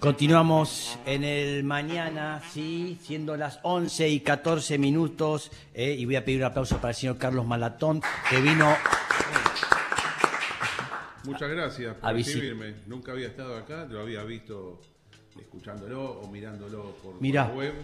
Continuamos en el mañana, sí, siendo las 11 y 14 minutos, eh, y voy a pedir un aplauso para el señor Carlos Malatón, que vino... Muchas gracias por recibirme. Nunca había estado acá, lo había visto escuchándolo o mirándolo por, Mirá. la web.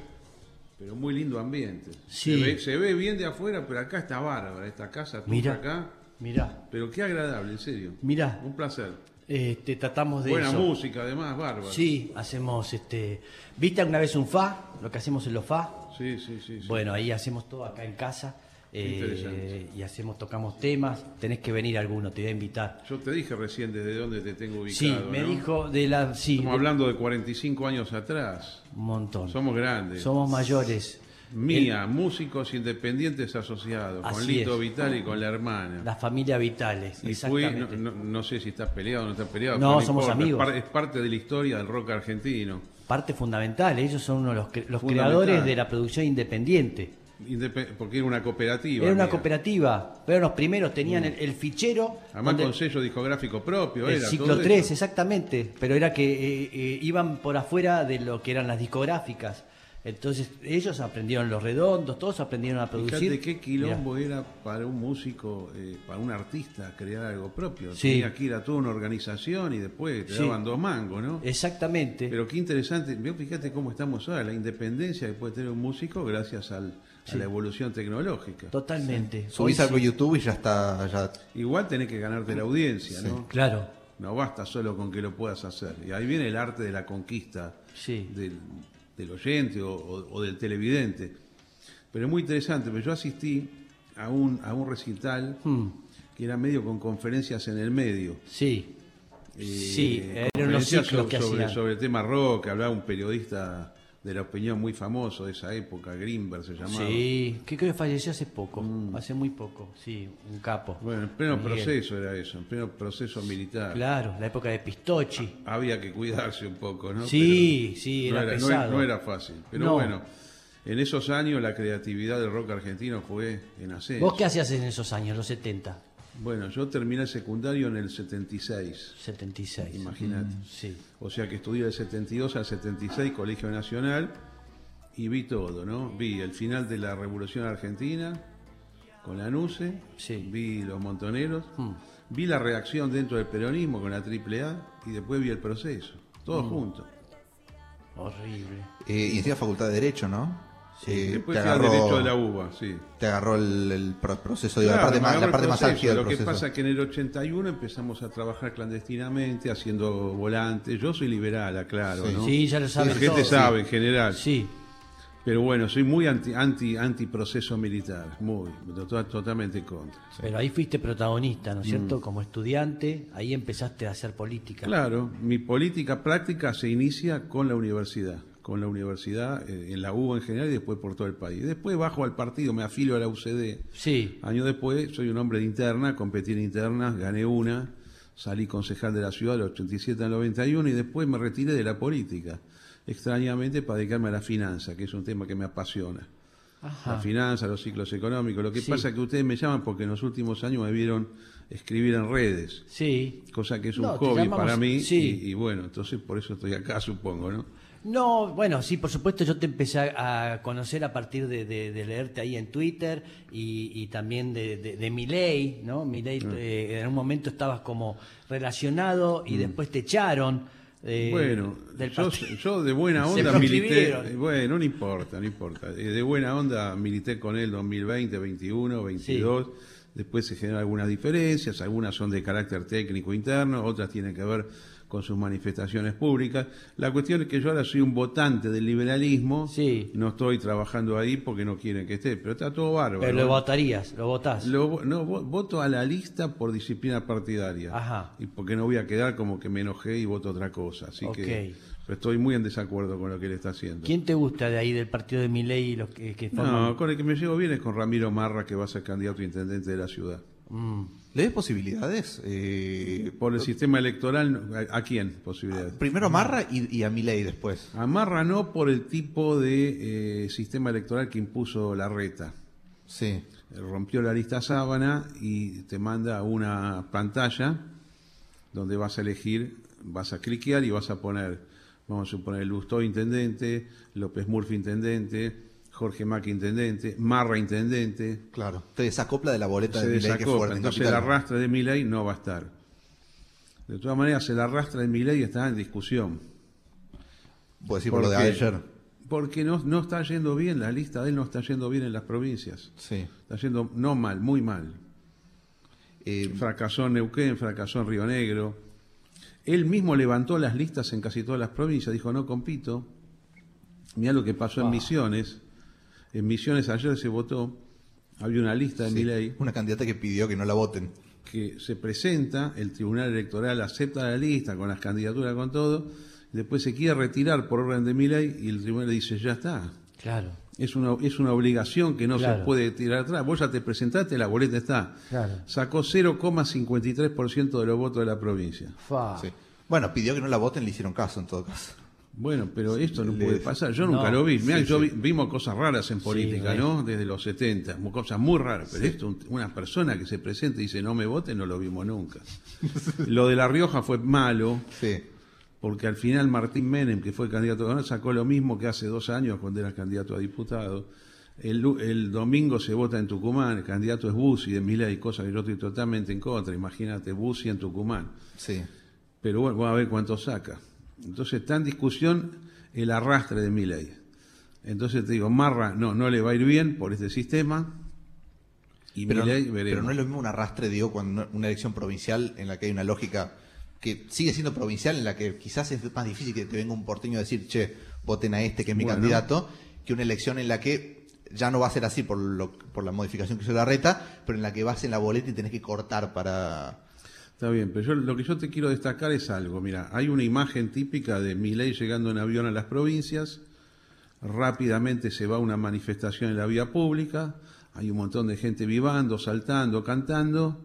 Pero muy lindo ambiente. Sí. Se, ve, se ve bien de afuera, pero acá está bárbara, esta casa, tuya Mira. acá. Mirá, Pero qué agradable, en serio. mirá, Un placer. Este, tratamos de Buena eso. música, además, bárbara. Sí, hacemos, este... ¿Viste alguna vez un fa? Lo que hacemos en los fa. sí, sí. sí, sí. Bueno, ahí hacemos todo acá en casa. eh, y hacemos, tocamos temas. Tenés que venir alguno, te voy a invitar. Yo te dije recién desde dónde te tengo ubicado. Sí, me ¿no? dijo de la... Sí, Estamos de- hablando de 45 años atrás. un montón. Somos grandes. Somos mayores. Mía, músicos independientes asociados, con Lito es. Vital y con la hermana. La familia Vitales, Y fui, no, exactamente. no- no sé si estás peleado o no estás peleado. No, somos importa, amigos. Es, par- es parte de la historia del rock argentino. Parte fundamental, ellos son uno de los, creadores de la producción independiente. Indepe- porque era una cooperativa. Era una mía. cooperativa, pero los primeros tenían el, el fichero Además con sello discográfico propio. el era ciclo todo 3, eso. exactamente, pero era que eh, eh, iban por afuera de lo que eran las discográficas. Entonces ellos aprendieron los redondos, todos aprendieron a producir. Fíjate qué quilombo era para un músico, eh, para un artista crear algo propio. Sí. Tenía que ir a toda una organización y después te Sí. daban dos mangos, ¿no? Exactamente. Pero qué interesante, fíjate cómo estamos ahora, la independencia que puede tener un músico gracias al- a la evolución tecnológica. Totalmente. Subís algo a. YouTube y ya está. Ya... Igual tenés que ganarte la audiencia, ¿no? Claro, No basta solo con que lo puedas hacer. Y ahí viene el arte de la conquista sí. del, del oyente o, o- o del televidente. Pero es muy interesante, porque yo asistí a un, a un recital Hmm, que era medio con conferencias en el medio. Sí. Eh, Sí, eran los ciclos so- que sobre, hacían. sobre el tema rock, hablaba un periodista de la opinión muy famoso de esa época, Grimberg se llamaba. Sí, que creo que falleció hace poco, hace muy poco, sí, un capo. Mm. Bueno, en pleno Miguel. proceso era eso, en pleno proceso militar. Claro, la época de Pistochi. Había que cuidarse un poco, ¿no? Sí, Pero sí, no era no pesado. no era fácil. Pero No. bueno, en esos años la creatividad del rock argentino fue en ascenso. ¿Vos qué hacías en esos años, los 70? Bueno, yo terminé el secundario en el 76, 76. imagínate. Sí. O sea que estudié del 72 al 76, Colegio Nacional, y vi todo, ¿no? Vi el final de la Revolución Argentina con la NUCE, Sí. vi los montoneros, Mm. vi la reacción dentro del peronismo con la AAA y después vi el proceso, todo Mm. junto. Horrible. Eh, y encima Facultad de Derecho, ¿no? Eh, después te agarró, derecho de la UBA, sí. te agarró el, el pro- proceso, digo, Claro, la parte, más, la parte más álgida del Lo que pasa es que en el 81 empezamos a trabajar clandestinamente, haciendo volantes. Yo soy liberal, aclaro, Sí. ¿no? Sí, ya lo saben La gente sabe en general. Sí, Pero bueno, soy muy anti, anti, anti proceso militar, muy, to- totalmente en contra. pero ahí fuiste protagonista, ¿no es cierto? Como estudiante, ahí empezaste a hacer política. Mm. Claro, mi política práctica se inicia con la universidad, con la universidad, eh, en la UBA en general y después por todo el país. Después bajo al partido, me afilio a la UCD. Sí, Años después, soy un hombre de interna, competí en internas, gané una, salí concejal de la ciudad del 87 al 91 y después me retiré de la política, extrañamente para dedicarme a la finanza, que es un tema que me apasiona. Ajá. La finanza, los ciclos económicos. Lo que Sí. pasa es que ustedes me llaman porque en los últimos años me vieron escribir en redes, sí. cosa que es un No, hobby llamamos- para mí sí. y, y bueno, entonces por eso estoy acá, supongo, ¿no? No, bueno, sí, por supuesto, yo te empecé a conocer a partir de, de- de leerte ahí en Twitter y, y también de, de, Milei, ¿no? Milei, Mm. eh, en un momento estabas como relacionado y después te echaron. eh, Bueno, del yo, yo de buena onda milité, bueno, no importa, no importa. Eh, De buena onda milité con él 2020, 21, 22. Después se generan algunas diferencias, algunas son de carácter técnico interno, otras tienen que ver con sus manifestaciones públicas. La cuestión es que yo ahora soy un votante del liberalismo, Sí. no estoy trabajando ahí porque no quieren que esté, pero está todo bárbaro. Pero lo votarías, lo votás. Lo- no, vo- voto a la lista por disciplina partidaria. Ajá. Y porque no voy a quedar como que me enojé y voto otra cosa. Así que pero estoy muy en desacuerdo con lo que él está haciendo. ¿Quién te gusta de ahí del partido de Milei y los que, que forman? No, con el que me llevo bien es con Ramiro Marra, que va a ser candidato a intendente de la ciudad. Mm. ¿Le ves posibilidades? Eh, Por el sistema electoral, ¿a, a quién posibilidades? primero a Marra y, y a Milei después. A Marra no por el tipo de eh, sistema electoral que impuso la reta. Sí. Eh, Rompió la lista sábana y te manda una pantalla donde vas a elegir, vas a cliquear y vas a poner vamos a suponer, Lustó intendente, López Murphy intendente, Jorge Macri intendente, Marra intendente, Claro. Te desacopla de la boleta se de Milei que fuerte en Entonces el arrastre de Milei no va a estar. De todas maneras, el arrastre de Milei está en discusión. Puedo decir por lo de ayer. Porque no, no está yendo bien, la lista de él no está yendo bien en las provincias. Sí. Está yendo no mal, muy mal. Eh, Fracasó en Neuquén, fracasó en Río Negro. Él mismo levantó las listas en casi todas las provincias, dijo no compito. Mirá lo que pasó en Misiones. En Misiones ayer se votó, había una lista de sí. Milei Una candidata que pidió que no la voten. que se presenta, el Tribunal Electoral acepta la lista con las candidaturas, con todo, y después se quiere retirar por orden de Milei y el Tribunal le dice ya está. Claro. Es una, es una obligación que no Claro. se puede tirar atrás. Vos ya te presentaste, la boleta está. Claro. Sacó 0,53% de los votos de la provincia. Fa. Sí. Bueno, pidió que no la voten, le hicieron caso en todo caso. Bueno, pero esto no puede pasar. Yo nunca No, lo vi. Mirá, sí, yo vi- vimos cosas raras en política. ¿no? Desde los 70, mu- cosas muy raras. Pero esto, un- una persona que se presenta y dice no me vote, no lo vimos nunca. lo de La Rioja fue malo, Sí. porque al final Martín Menem, que fue candidato a gobernador, sacó lo mismo que hace dos años cuando era candidato a diputado. El, domingo se vota en Tucumán, el candidato es Bussi de Milei, cosa que yo estoy totalmente en contra. Imagínate, Bussi en Tucumán. Sí. Pero bueno, vamos a ver cuánto saca. Entonces está en discusión el arrastre de Milei. Entonces te digo, Marra no, no le va a ir bien por este sistema. Y Pero, pero no es lo mismo un arrastre, digo, cuando una elección provincial en la que hay una lógica que sigue siendo provincial, en la que quizás es más difícil que te venga un porteño a decir, che, voten a este que es mi Bueno. candidato, que una elección en la que ya no va a ser así por, lo, por la modificación que hizo la reta, pero en la que vas en la boleta y tenés que cortar para... Está bien, pero yo, lo que yo te quiero destacar es algo. Mira, hay una imagen típica de Milei llegando en avión a las provincias. Rápidamente se va a una manifestación en la vía pública. Hay un montón de gente vivando, saltando, cantando.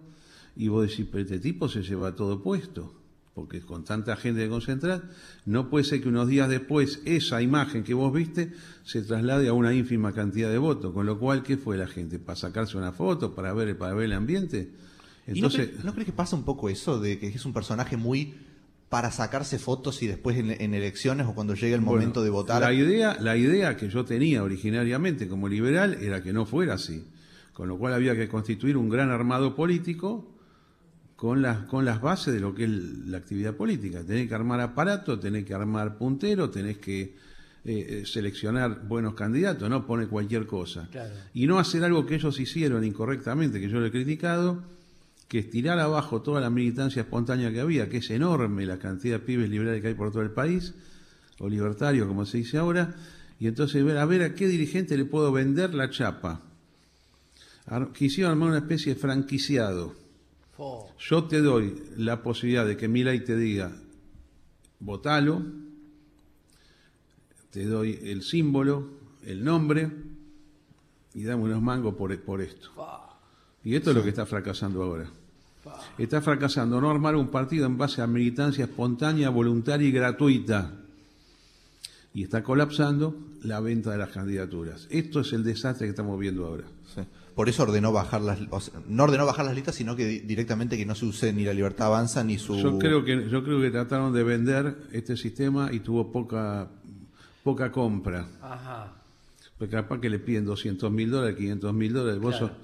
Y vos decís, pero este tipo se lleva todo puesto. Porque con tanta gente de concentrar, no puede ser que unos días después esa imagen que vos viste se traslade a una ínfima cantidad de votos. Con lo cual, ¿qué fue la gente? ¿Para sacarse una foto? ¿Para ver, para ver el ambiente? ¿Y no, Entonces, cre- no crees que pasa un poco eso de que es un personaje muy para sacarse fotos y después en, en elecciones o cuando llegue el Bueno, momento de votar? La idea, la idea que yo tenía originariamente como liberal era que no fuera así. Con lo cual había que constituir un gran armado político con las, con las bases de lo que es la actividad política. Tenés que armar aparato, tenés que armar puntero, tenés que eh, eh, seleccionar buenos candidatos, no pone cualquier cosa. Claro. Y no hacer algo que ellos hicieron incorrectamente, que yo lo he criticado, que es tirar abajo toda la militancia espontánea que había, que es enorme la cantidad de pibes liberales que hay por todo el país, o libertarios como se dice ahora, y entonces ver a ver a qué dirigente le puedo vender la chapa. Quisieron armar una especie de franquiciado. Yo te doy la posibilidad de que Milei te diga, votalo, te doy el símbolo, el nombre, y dame unos mangos por, por esto. Y esto es lo que está fracasando ahora. Está fracasando no armar un partido en base a militancia espontánea, voluntaria y gratuita. Y está colapsando la venta de las candidaturas. Esto es el desastre que estamos viendo ahora. Sí. Por eso ordenó bajar las, o sea, no ordenó bajar las listas, sino que di- directamente que no se use ni la libertad avanza ni su. Yo creo que yo creo que trataron de vender este sistema y tuvo poca poca compra. Ajá. Porque capaz que le piden 200 mil dólares, 500 mil dólares. Vos Claro. sos-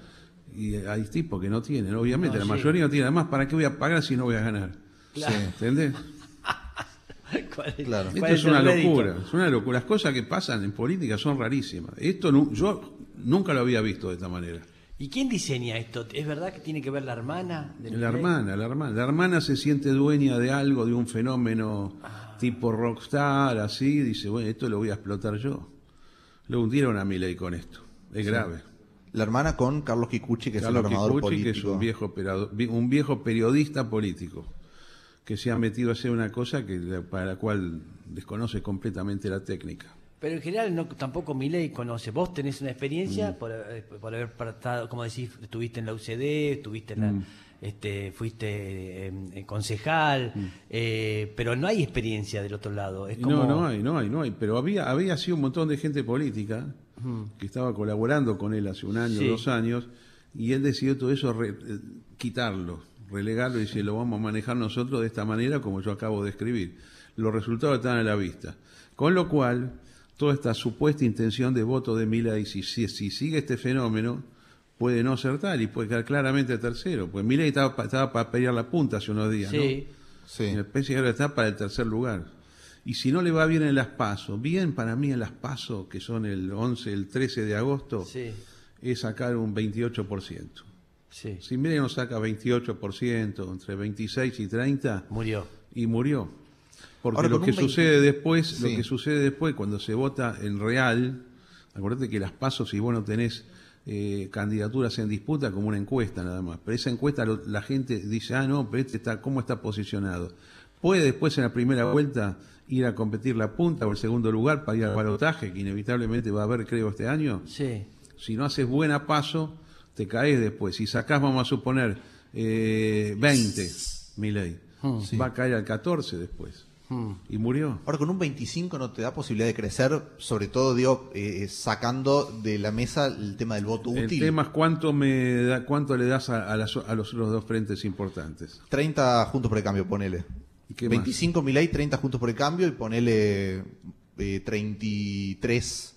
y hay tipos que no tienen, obviamente. No, la sí. mayoría no tiene. Además, ¿para qué voy a pagar si no voy a ganar? Claro. ¿Entendés? ¿Cuál es, Claro. cuál Esto es una locura. Es una locura. Las cosas que pasan en política son rarísimas. Esto nu- yo nunca lo había visto de esta manera. ¿Y quién diseña esto? ¿Es verdad que tiene que ver la hermana? de La hermana, la hermana. La hermana se siente dueña de algo, de un fenómeno Ah. tipo rockstar, así. Dice, bueno, esto lo voy a explotar yo. Lo hundieron a Milei con esto. Es grave. La hermana con Carlos Kikuchi, que es Carlos el armador Kikuchi, que político. es un viejo, un periodista político que se ha metido a hacer una cosa que para la cual desconoce completamente la técnica. Pero en general no, tampoco Milei conoce. Vos tenés una experiencia Mm. por, eh, por haber estado, como decís, estuviste en la UCD, estuviste en la, Mm. este, fuiste eh, eh, concejal, eh, pero no hay experiencia del otro lado. Es como, No, no hay, no hay, no hay. Pero había, había sido un montón de gente política que estaba colaborando con él hace un año, Sí. dos años, y él decidió todo eso re- eh, quitarlo, relegarlo y decir, lo vamos a manejar nosotros de esta manera como yo acabo de escribir. los resultados están a la vista. Con lo cual, toda esta supuesta intención de voto de Milei, si, si, si sigue este fenómeno, puede no ser tal y puede quedar claramente tercero. Pues Milei estaba, estaba para pelear la punta hace unos días, Sí. Sí. ¿no? Me parece que ahora está para el tercer lugar. Y si no le va bien en las PASO, bien para mí en las PASO, que son el 11, el 13 de agosto, Sí, es sacar un 28%. sí. Si Milei no saca 28%, entre 26 y 30, Murió. y murió. Porque Ahora, lo que un 20 sucede después, lo que sucede después cuando se vota en real, acuérdate que las pasos si vos no tenés eh, candidaturas en disputa como una encuesta nada más, pero esa encuesta lo- la gente dice, ah no, pero este está, ¿cómo está posicionado? Puede después en la primera vuelta ir a competir la punta o el segundo lugar para ir al balotaje, que inevitablemente va a haber creo este año. Sí. Si no haces buena paso, te caes después. Si sacás, vamos a suponer, eh, 20, Milei, Sí. va a caer al 14 después. Y murió. Ahora, con un 25 no te da posibilidad de crecer, sobre todo, digo, eh, sacando de la mesa el tema del voto El útil. tema es cuánto, me da, cuánto le das a, a las- a los, los dos frentes importantes. 30 juntos por el cambio, ponele. ¿Y qué más? 25 Milei, 30 juntos por el cambio y ponele eh, 33.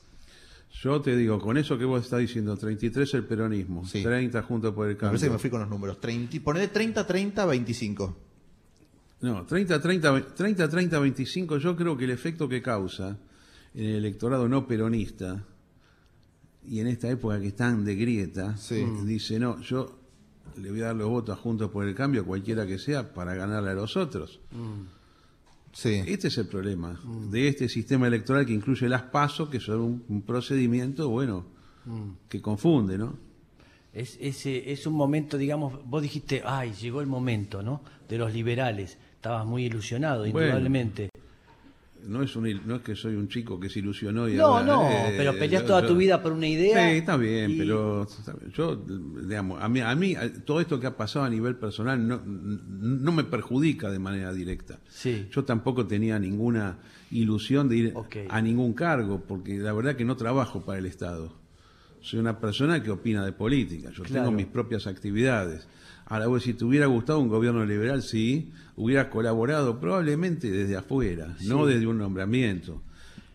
Yo te digo, con eso que vos estás diciendo, 33 el peronismo, Sí. 30 juntos por el Me parece que me cambio. fui con los números. 30, ponele 30, 30, 25. No, 30, 30, 30, 30, 25, yo creo que el efecto que causa en el electorado no peronista y en esta época que están de grieta, Sí. dice, no, yo le voy a dar los votos a Juntos por el Cambio, cualquiera que sea, para ganarle a los otros. Sí. Este es el problema de este sistema electoral que incluye las pasos, que son un, un procedimiento, bueno, que confunde, ¿no? Es, es, es un momento, digamos, vos dijiste, ay, llegó el momento, ¿no? De los liberales. Estabas muy ilusionado, Bueno. indudablemente. No es, un, no es que soy un chico que se ilusionó y No, ahora, no, eh, pero peleas yo- toda yo- tu vida por una idea. Sí, está bien, y- pero yo, digamos, a mí, a mí todo esto que ha pasado a nivel personal no, no me perjudica de manera directa. Sí. Yo tampoco tenía ninguna ilusión de ir a ningún cargo, porque la verdad que no trabajo para el Estado. Soy una persona que opina de política, yo Claro. tengo mis propias actividades. Ahora, vos, si te hubiera gustado un gobierno liberal, sí, hubiera colaborado probablemente desde afuera, no desde un nombramiento.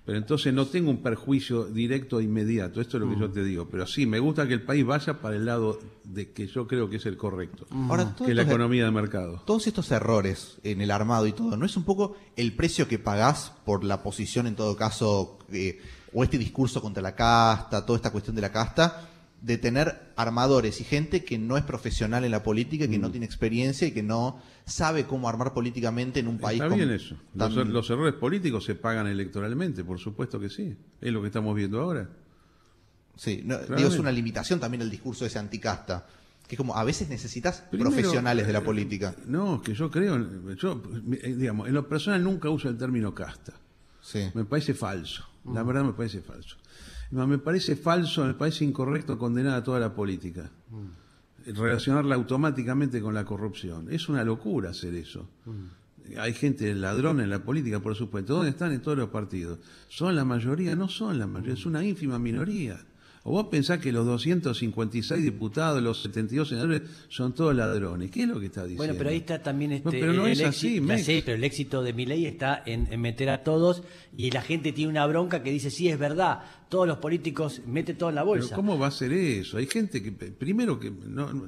Pero entonces no tengo un perjuicio directo e inmediato, esto es lo que Mm. yo te digo. Pero sí, me gusta que el país vaya para el lado de que yo creo que es el correcto, Ahora, todo que es la esto- economía de mercado. Todos estos errores en el armado y todo, ¿no es un poco el precio que pagás por la posición, en todo caso, eh, o este discurso contra la casta, toda esta cuestión de la casta, de tener armadores y gente que no es profesional en la política, Mm. que no tiene experiencia y que no sabe cómo armar políticamente en un país Está bien eso. Los, tan- los errores políticos se pagan electoralmente, por supuesto que sí. Es lo que estamos viendo ahora. Sí, no, digo, es una limitación también el discurso ese anticasta. Que es como, a veces necesitas Primero, profesionales de la eh, política. No, que yo creo, yo, eh, digamos, en lo personal nunca uso el término casta. Sí. Me parece falso. La verdad me parece falso. No, Me parece falso, me parece incorrecto condenar a toda la política. Relacionarla automáticamente con la corrupción. Es una locura hacer eso. Hay gente ladrona en la política, por supuesto. ¿Dónde están en todos los partidos? ¿Son la mayoría? No son la mayoría, es una ínfima minoría. ¿O vos pensás que los 256 diputados, los 72 senadores, son todos ladrones? ¿Qué es lo que está diciendo? Bueno, pero ahí está también este, No, pero no el es así, éxito, sé, pero el éxito de mi ley está en, en meter a todos y la gente tiene una bronca que dice, sí, es verdad, todos los políticos mete todo en la Pero bolsa. ¿cómo va a ser eso? Hay gente que, primero que, no, no-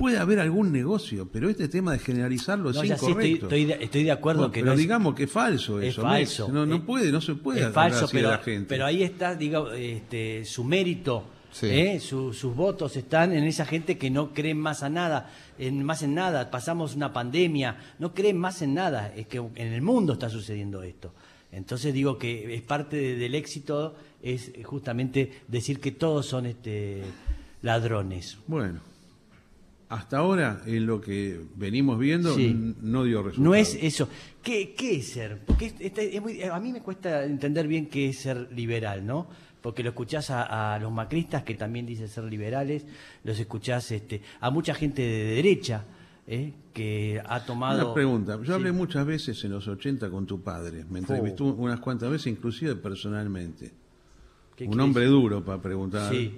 puede haber algún negocio, pero este tema de generalizarlo No, es estoy, incorrecto. estoy de, estoy de acuerdo Bueno, que pero no es- digamos que es falso es eso. falso. Mex. No, no puede, no se puede es falso, pero, la gente. pero ahí está, digo, este, su mérito, Sí. ¿eh? Su- sus votos están en esa gente que no cree más a nada, en, más en nada. Pasamos una pandemia, no creen más en nada. Es que en el mundo está sucediendo esto. Entonces digo que es parte de- del éxito es justamente decir que todos son este ladrones. Bueno, hasta ahora en lo que venimos viendo Sí. no dio resultado. No es eso. ¿Qué, qué es ser? Porque es- este- es muy- a mí me cuesta entender bien qué es ser liberal, ¿no? Porque lo escuchás a, a los macristas que también dicen ser liberales, los escuchás este, a mucha gente de derecha ¿eh? que ha tomado... Una pregunta. Yo Sí. hablé muchas veces en los 80 con tu padre. Me entrevistó Oh. unas cuantas veces, inclusive personalmente. ¿Qué Un hombre duro para preguntar. Sí.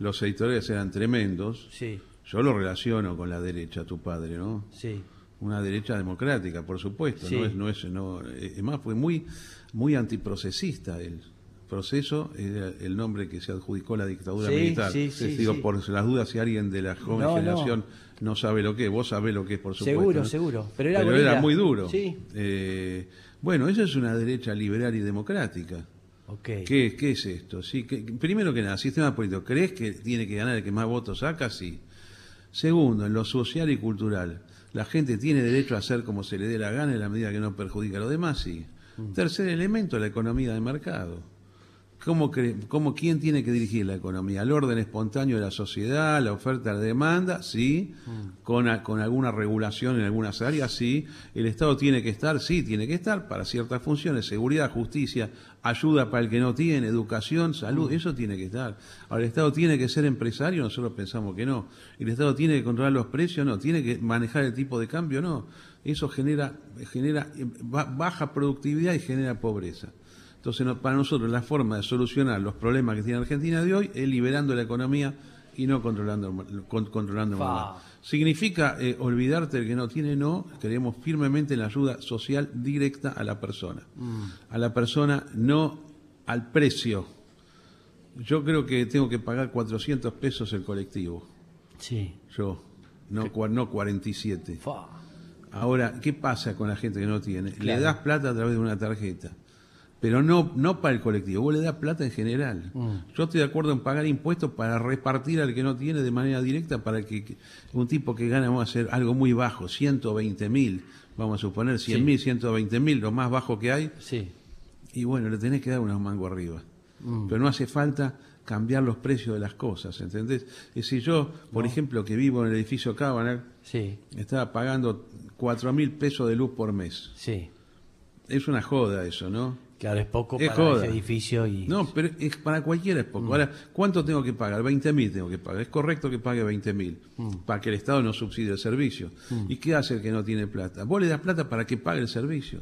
Los editores eran tremendos. Sí, Yo lo relaciono con la derecha, tu padre, ¿no? sí. una derecha democrática, por supuesto. No es, no es, no, es más, fue muy, muy antiprocesista el proceso, era el nombre que se adjudicó la dictadura militar. Digo, por las dudas, si alguien de la joven generación no. sabe lo que es, vos sabés lo que es, por supuesto. Seguro, seguro. Pero era, era muy duro. Eh, bueno, eso es una derecha liberal y democrática. Okay. ¿Qué, ¿Qué, es esto? Sí, que, primero que nada, sistema político. ¿Crees que tiene que ganar el que más votos saca? Sí. Segundo, en lo social y cultural. La gente tiene derecho a hacer como se le dé la gana en la medida que no perjudica a los demás, sí. Mm. Tercer elemento, la economía de mercado. ¿Cómo, cómo, ¿Quién tiene que dirigir la economía? ¿El orden espontáneo de la sociedad, la oferta, la demanda? Sí. Mm. Con, con alguna regulación en algunas áreas? Sí. ¿El Estado tiene que estar? Sí, tiene que estar para ciertas funciones, seguridad, justicia, ayuda para el que no tiene, educación, salud, mm. eso tiene que estar. Ahora, ¿el Estado tiene que ser empresario? Nosotros pensamos que no. ¿El Estado tiene que controlar los precios? No. ¿Tiene que manejar el tipo de cambio? No. Eso genera, genera baja productividad y genera pobreza. Entonces, para nosotros la forma de solucionar los problemas que tiene Argentina de hoy es liberando la economía y no controlando, controlando Significa eh, olvidarte del que no tiene, no, queremos firmemente la ayuda social directa a la persona. Mm. A la persona, no al precio. Yo creo que tengo que pagar 400 pesos el colectivo. Sí. Yo, no, no 47. Ahora, ¿qué pasa con la gente que no tiene? Le das plata a través de una tarjeta pero no, no para el colectivo, vos le das plata en general. Mm. Yo estoy de acuerdo en pagar impuestos para repartir al que no tiene de manera directa para que, un tipo que gana, vamos a hacer algo muy bajo, 120 mil, vamos a suponer 100 mil, 120 mil, lo más bajo que hay. Sí. Y bueno, le tenés que dar unos mangos arriba. Mm. Pero no hace falta cambiar los precios de las cosas, ¿entendés? Es si yo, por ejemplo, que vivo en el edificio Cabanar, sí. estaba pagando 4 mil pesos de luz por mes. Sí. Es una joda eso, ¿no? Claro, es poco para ese edificio y... No, pero es para cualquiera es poco. Mm. Ahora, ¿cuánto tengo que pagar? 20 mil tengo que pagar. Es correcto que pague 20 mil mm. para que el Estado no subsidie el servicio. Mm. ¿Y qué hace el que no tiene plata? Vos le das plata para que pague el servicio.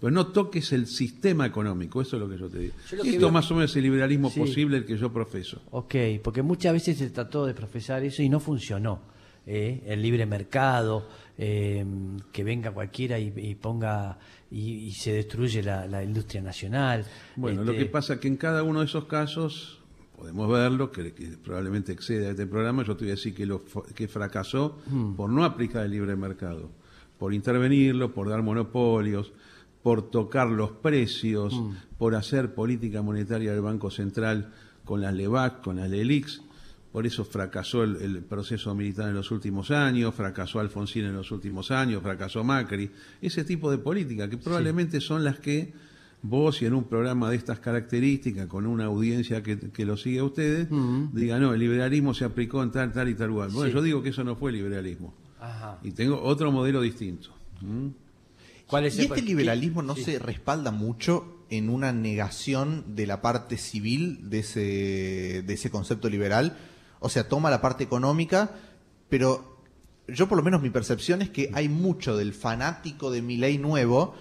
Pero no toques el sistema económico, eso es lo que yo te digo. Esto más o menos es el liberalismo posible el que yo profeso. Ok, porque muchas veces se trató de profesar eso y no funcionó. ¿eh? El libre mercado, eh, que venga cualquiera y ponga y, se destruye la, industria nacional. Bueno, lo que este, pasa es que en cada uno de esos casos podemos verlo, que, probablemente excede a este programa, yo te voy a decir que, lo, que fracasó mm. por no aplicar el libre mercado, por intervenirlo, por dar monopolios, por tocar los precios, mm. por hacer política monetaria del Banco Central con las LEVAC, con las LELIX, por eso fracasó el, proceso militar en los últimos años, fracasó Alfonsín en los últimos años, fracasó Macri, ese tipo de política que probablemente son las que vos y en un programa de estas características, con una audiencia que, lo sigue a ustedes, digan, no, el liberalismo se aplicó en tal, tal y tal lugar. Bueno, yo digo que eso no fue liberalismo. Y tengo otro modelo distinto. ¿Cuál es y este liberalismo no se respalda mucho en una negación de la parte civil de ese, de ese concepto liberal o sea, toma la parte económica, pero yo por lo menos mi percepción es que hay mucho del fanático de mi ley nuevo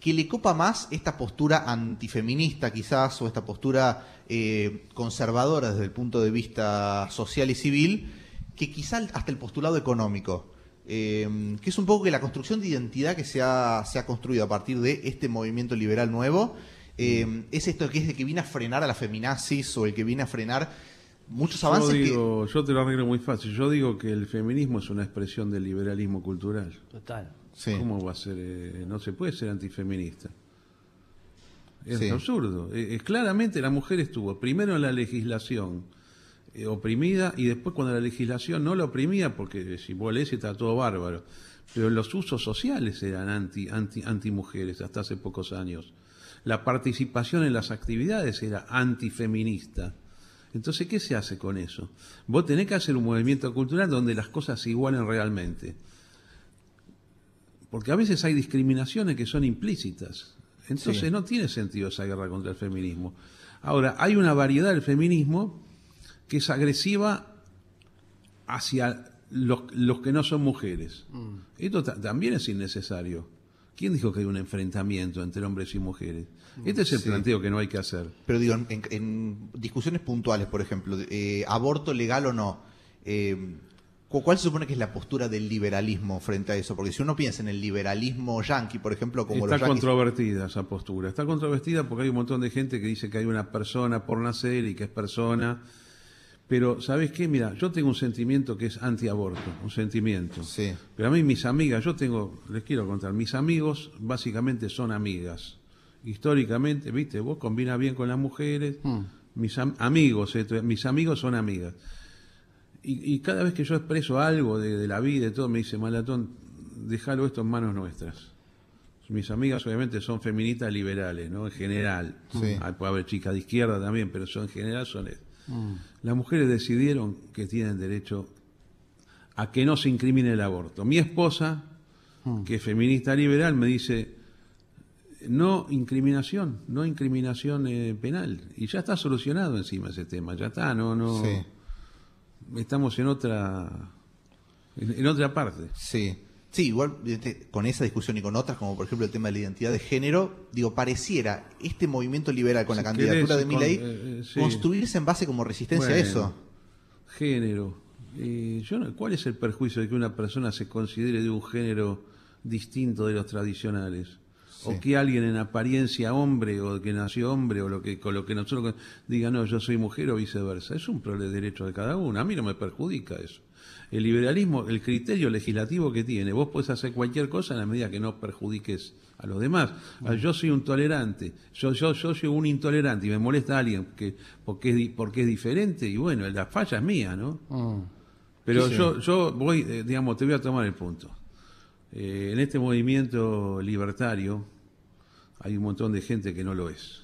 que le copa más esta postura antifeminista quizás o esta postura eh, conservadora desde el punto de vista social y civil que quizás hasta el postulado económico. Eh, que es un poco que la construcción de identidad que se ha, se ha construido a partir de este movimiento liberal nuevo eh, es esto que es de que viene a frenar a la feminazis o el que viene a frenar muchos avances yo Yo te lo arreglo muy fácil. Yo digo que el feminismo es una expresión del liberalismo cultural. Total. ¿Cómo va a ser? Eh, no se puede ser antifeminista. Es absurdo. Eh, es, claramente la mujer estuvo primero en la legislación eh, oprimida y después cuando la legislación no la oprimía, porque si vos lees está todo bárbaro, pero los usos sociales eran anti, anti, anti mujeres hasta hace pocos años. La participación en las actividades era antifeminista. Entonces, ¿qué se hace con eso? Vos tenés que hacer un movimiento cultural donde las cosas se igualen realmente. Porque a veces hay discriminaciones que son implícitas. Entonces no tiene sentido esa guerra contra el feminismo. Ahora, hay una variedad del feminismo que es agresiva hacia los, que no son mujeres. Mm. Esto también es innecesario. ¿Quién dijo que hay un enfrentamiento entre hombres y mujeres? Este es el planteo que no hay que hacer. Pero digo, en, discusiones puntuales, por ejemplo, eh, aborto legal o no, eh, ¿Cu- ¿Cuál se supone que es la postura del liberalismo frente a eso? Porque si uno piensa en el liberalismo yanqui, por ejemplo, como Está los yanquis... controvertida esa postura. Está controvertida porque hay un montón de gente que dice que hay una persona por nacer y que es persona. Pero, ¿sabes qué? Mira, yo tengo un sentimiento que es antiaborto, un sentimiento. Sí. Pero a mí mis amigas, yo tengo, les quiero contar, mis amigos básicamente son amigas. Históricamente, viste, vos combinas bien con las mujeres, mis am- amigos, esto, mis amigos son amigas. Y, y cada vez que yo expreso algo de, de la vida y todo, me dice, Malatón, déjalo esto en manos nuestras. Mis amigas obviamente son feministas liberales, ¿no? En general. Sí. Ah, puede haber chicas de izquierda también, pero son, en general son... es- Las mujeres decidieron que tienen derecho a que no se incrimine el aborto. Mi esposa, que es feminista liberal, me dice, no incriminación, no incriminación eh, penal. Y ya está solucionado encima ese tema, ya está, no, no. Sí, Estamos en otra, en, en otra parte. sí. Sí, igual este, con esa discusión y con otras, como por ejemplo el tema de la identidad de género, digo, pareciera este movimiento liberal con la candidatura querés, de Milei con- eh, eh, sí. construirse en base como resistencia a eso. Género. Eh, yo no- ¿Cuál es el perjuicio de que una persona se considere de un género distinto de los tradicionales? Sí. O que alguien en apariencia hombre o que nació hombre o lo que con lo que nosotros diga no yo soy mujer o viceversa es un problema de derecho de cada uno a mí no me perjudica eso el liberalismo el criterio legislativo que tiene vos puedes hacer cualquier cosa en la medida que no perjudiques a los demás Ah, yo soy un tolerante yo yo yo soy un intolerante y me molesta a alguien que porque es di- porque es diferente y bueno la falla es mía no Mm. pero Sí, sí. yo, yo voy, eh, digamos, te voy a tomar el punto. Eh, en este movimiento libertario hay un montón de gente que no lo es.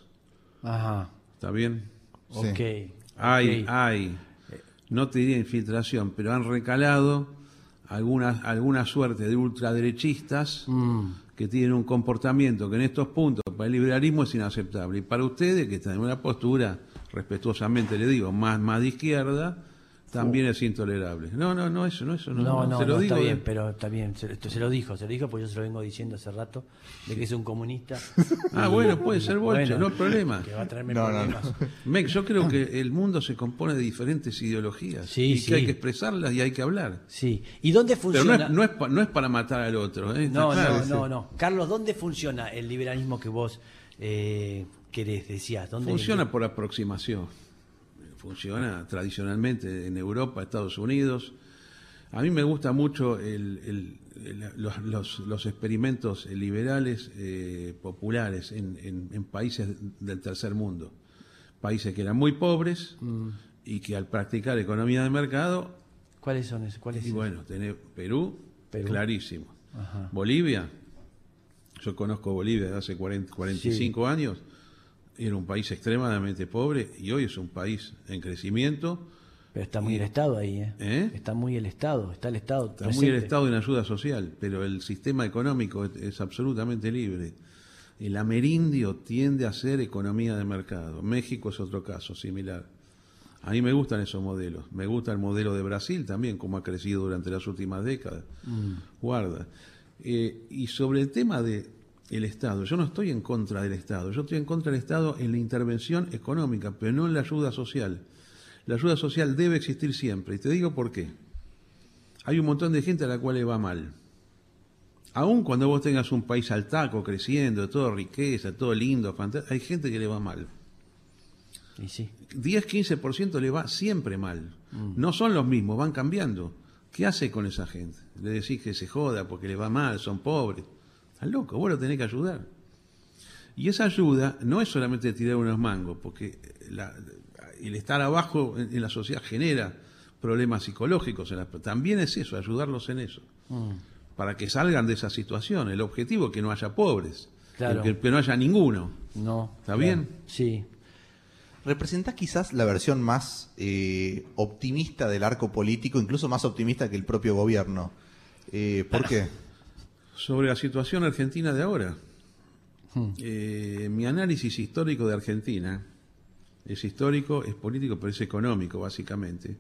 Ajá. ¿Está bien? Sí. Ok. Hay, hay, no te diría infiltración, pero han recalado alguna, alguna suerte de ultraderechistas Mm. que tienen un comportamiento que en estos puntos para el liberalismo es inaceptable. Y para ustedes, que están en una postura, respetuosamente le digo, más, más de izquierda, también es intolerable. No, no, no, eso, no, eso, no, No, no, se lo no, digo. está bien, eh. pero está bien. Se, esto se lo dijo, se lo dijo, porque yo se lo vengo diciendo hace rato, de que es un comunista. Ah, bueno, puede ser Bolche, Bueno, no hay problema. Que va a traerme No, no, problemas. Mex, yo creo que el mundo se compone de diferentes ideologías Sí, y sí. que hay que expresarlas y hay que hablar. Sí. ¿Y dónde Pero funciona? no es, no es, pa- no es para matar al otro. ¿eh? No, claro. no, no, no. Carlos, ¿dónde funciona el liberalismo que vos eh, querés, decías? ¿Dónde Funciona por aproximación. Funciona tradicionalmente en Europa, Estados Unidos. A mí me gusta mucho el- el- el- los, los- los experimentos liberales eh, populares en, en- en países del tercer mundo. Países que eran muy pobres Mm. y que al practicar economía de mercado, ¿Cuáles son esos? ¿Cuáles y bueno, tenés Perú, Perú. clarísimo. Ajá. Bolivia, yo conozco Bolivia desde hace 40, 45 años, era un país extremadamente pobre y hoy es un país en crecimiento. Pero está muy el Estado ahí, ¿eh? ¿Eh? Está muy el Estado, está el Estado. Está muy el. Estado en ayuda social, pero el sistema económico es, es absolutamente libre. El amerindio tiende a ser economía de mercado. México es otro caso similar. A mí me gustan esos modelos. Me gusta el modelo de Brasil también, como ha crecido durante las últimas décadas. Guarda. Eh, y sobre el tema de el Estado, yo no estoy en contra del Estado. Yo estoy en contra del Estado en la intervención económica, pero no en la ayuda social. La ayuda social debe existir siempre. Y te digo por qué. Hay un montón de gente a la cual le va mal. Aún cuando vos tengas un país al taco, creciendo, todo riqueza, todo lindo, fantástico, hay gente que le va mal. Y sí. 10-15% le va siempre mal. No son los mismos, van cambiando. ¿Qué hace con esa gente? Le decís que se joda porque le va mal, son pobres. Estás loco, vos lo tenés que ayudar. Y esa ayuda no es solamente tirar unos mangos, porque la- el estar abajo en, en la sociedad genera problemas psicológicos, en la- también es eso, ayudarlos en eso, para que salgan de esa situación. El objetivo es que no haya pobres, Claro. que, que no haya ninguno. No. ¿Está bien? Sí. ¿Representa quizás la versión más eh, optimista del arco político, incluso más optimista que el propio gobierno? Eh, ¿Por qué? Sobre la situación argentina de ahora. Eh, mi análisis histórico de Argentina es histórico, es político, pero es económico, básicamente.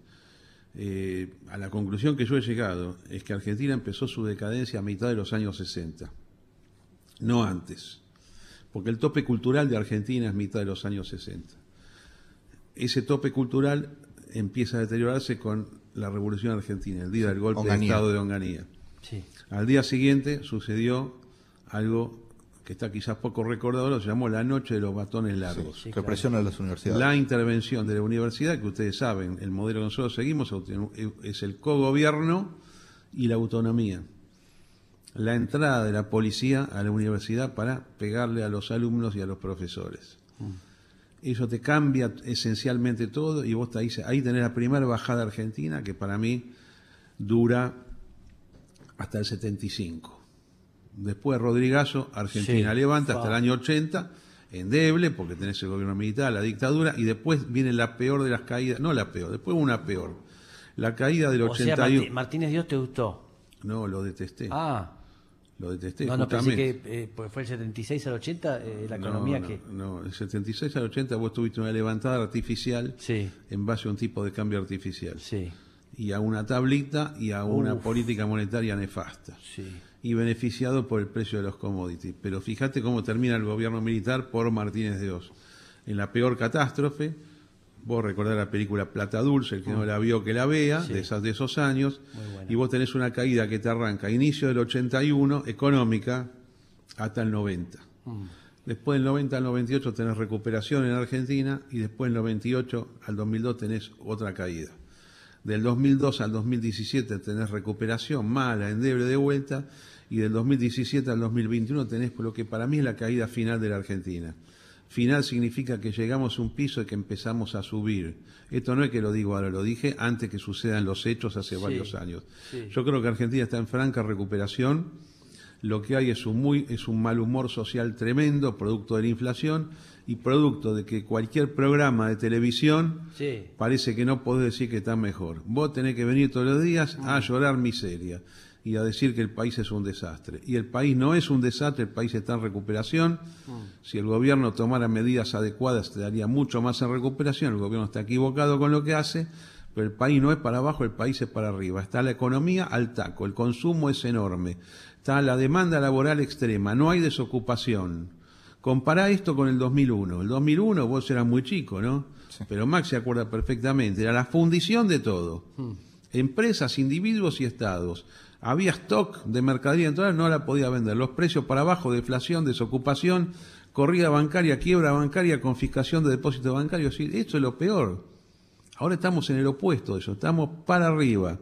Eh, a la conclusión que yo he llegado es que Argentina empezó su decadencia a mitad de los años 60, no antes, porque el tope cultural de Argentina es mitad de los años 60. Ese tope cultural empieza a deteriorarse con la Revolución Argentina, el día del golpe de Onganía. Estado de Onganía. Sí. Al día siguiente sucedió algo que está quizás poco recordado, lo se llamó la noche de los batones largos. Sí, Represión a las universidades. La intervención de la universidad, que ustedes saben, el modelo que nosotros seguimos es el cogobierno y la autonomía. La entrada de la policía a la universidad para pegarle a los alumnos y a los profesores. Eso te cambia esencialmente todo y vos te ahí, ahí tenés la primera bajada argentina que para mí dura hasta el 75. Después Rodrigazo, Argentina Sí. levanta hasta el año 80, endeble, porque tenés el gobierno militar, la dictadura, y después viene la peor de las caídas, no la peor, después una peor. La caída del O sea, 81. Martí- Martínez Dios te gustó. No, lo detesté. Ah, Lo detesté. no, no pensé justamente. que eh, pues fue el 76 al 80 eh, la No, economía no, que. No, el 76 al 80 vos tuviste una levantada artificial Sí, en base a un tipo de cambio artificial. sí, Y a una tablita y a una Uf. política monetaria nefasta. sí. y beneficiado por el precio de los commodities. Pero fíjate cómo termina el gobierno militar por Martínez de Oz. En la peor catástrofe, vos recordás la película Plata Dulce, el que no la vio que la vea, Sí. de, esas, de esos años, y vos tenés una caída que te arranca a inicio del 81, económica, hasta el 90. Mm. Después del 90 al 98 tenés recuperación en Argentina y después del 98 al 2002 tenés otra caída. Del 2002 al 2017 tenés recuperación mala, endeble de vuelta y del 2017 al 2021 tenés lo que para mí es la caída final de la Argentina. Final significa que llegamos a un piso y que empezamos a subir. Esto no es que lo digo ahora, lo dije antes que sucedan los hechos hace Sí, varios años. sí. Yo creo que Argentina está en franca recuperación. Lo que hay es un, muy, es un mal humor social tremendo, producto de la inflación y producto de que cualquier programa de televisión Sí. parece que no podés decir que está mejor. Vos tenés que venir todos los días a llorar miseria y a decir que el país es un desastre. Y el país no es un desastre, el país está en recuperación. Si el gobierno tomara medidas adecuadas, te daría mucho más en recuperación. El gobierno está equivocado con lo que hace, pero el país no es para abajo, el país es para arriba. Está la economía al taco, el consumo es enorme, está la demanda laboral extrema, no hay desocupación. Compará esto con el 2001. El 2001 vos eras muy chico, ¿no? Pero Max se acuerda perfectamente. Era la fundición de todo. Empresas, individuos y estados. Había stock de mercadería en dólares, no la podía vender. Los precios para abajo, deflación, desocupación, corrida bancaria, quiebra bancaria, confiscación de depósitos bancarios. Esto es lo peor. Ahora estamos en el opuesto de eso, estamos para arriba.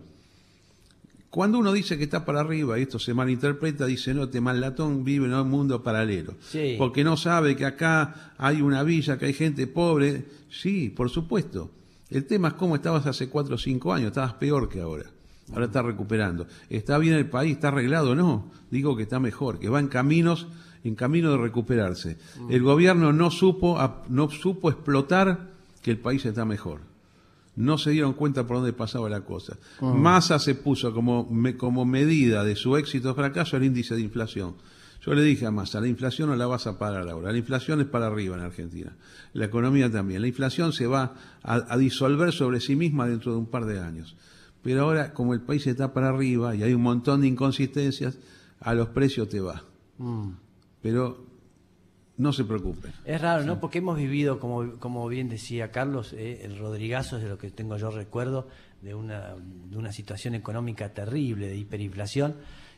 Cuando uno dice que está para arriba y esto se malinterpreta, dice, no, este latón vive en un mundo paralelo. Sí. Porque no sabe que acá hay una villa, que hay gente pobre. Sí, por supuesto. El tema es cómo estabas hace cuatro o cinco años, estabas peor que ahora. Ahora está recuperando. ¿Está bien el país? ¿Está arreglado? No. Digo que está mejor, que va en caminos, en camino de recuperarse. El gobierno no supo, no supo explotar que el país está mejor no se dieron cuenta por dónde pasaba la cosa. Massa se puso como, me- como medida de su éxito o fracaso el índice de inflación. Yo le dije a Massa, la inflación no la vas a parar ahora, la inflación es para arriba en Argentina, la economía también. La inflación se va a, a disolver sobre sí misma dentro de un par de años. Pero ahora, como el país está para arriba y hay un montón de inconsistencias, a los precios te va. Mm. Pero no se preocupen. Es raro, ¿no? Porque hemos vivido, como, como bien decía Carlos, eh, el Rodrigazo es de lo que tengo yo recuerdo, de una, de una situación económica terrible, de hiperinflación,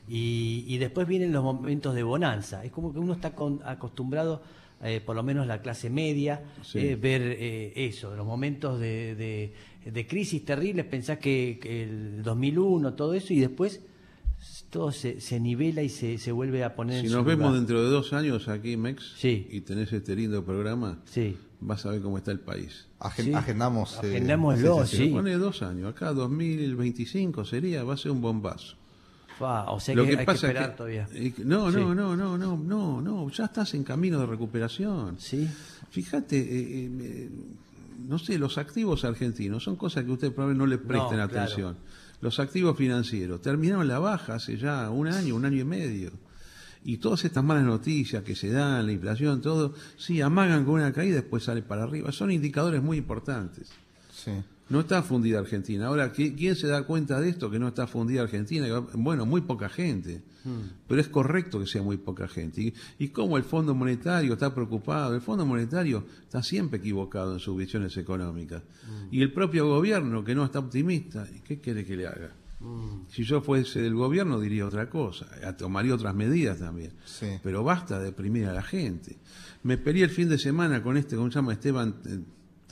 y, y después vienen los momentos de bonanza. Es como que uno está con- acostumbrado, eh, por lo menos la clase media, Sí. eh, ver eh, eso, los momentos de, de- de crisis terribles, pensás que, que el 2001, todo eso, y después todo se, se nivela y se, se vuelve a poner Si en su nos vemos lugar. dentro de dos años aquí, Mex, Sí. y tenés este lindo programa, Sí. vas a ver cómo está el país. Agen- Sí. Agendamos. eh, Agendémoslo, sí, pone dos años, acá 2025 sería, va a ser un bombazo. Fa, o sea Lo que, que hay que pasa esperar es que, todavía. eh, que- no, Sí. no, no, no, no, no, no, ya estás en camino de recuperación. Sí. Fíjate, eh, eh, no sé, los activos argentinos son cosas que usted probablemente no le presten No, claro. Los activos financieros terminaron la baja hace ya un año, un año y medio. Y todas estas malas noticias que se dan, la inflación, todo, sí, amagan con una caída después sale para arriba. Son indicadores muy importantes. sí. No está fundida Argentina. Ahora, ¿qui- ¿quién se da cuenta de esto? Que no está fundida Argentina. Bueno, muy poca gente. Pero es correcto que sea muy poca gente. ¿Y, y cómo el Fondo Monetario está preocupado? El Fondo Monetario está siempre equivocado en sus visiones económicas. Y el propio gobierno, que no está optimista, ¿qué quiere que le haga? Si yo fuese del gobierno diría otra cosa, eh, tomaría otras medidas también. Sí. Pero basta de deprimir a la gente. Me peleé el fin de semana con este, ¿cómo se llama? Esteban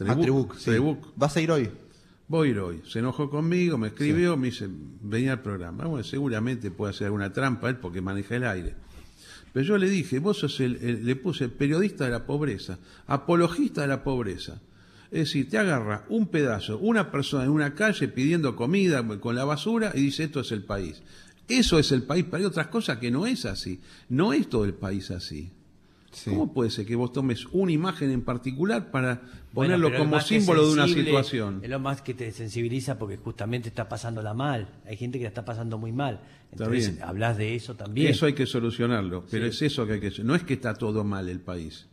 Ah, Trebuch, sí. Trebuch. ¿Vas a ir hoy? Voy a ir hoy. Se enojó conmigo, me escribió, me dice, venía al programa. Bueno, seguramente puede hacer alguna trampa él porque maneja el aire. Pero yo le dije, vos sos el, el- le puse periodista de la pobreza, apologista de la pobreza. Es decir, te agarra un pedazo, una persona en una calle pidiendo comida con la basura y dice, esto es el país. Eso es el país, pero hay otras cosas que no es así. No es todo el país así. Sí. ¿Cómo puede ser que vos tomes una imagen en particular para ponerlo como símbolo de una situación? Es lo más que te sensibiliza porque justamente está pasándola mal. Hay gente que la está pasando muy mal. Entonces, hablas de eso también. Eso hay que solucionarlo, pero es eso que hay que No es que está todo mal el país.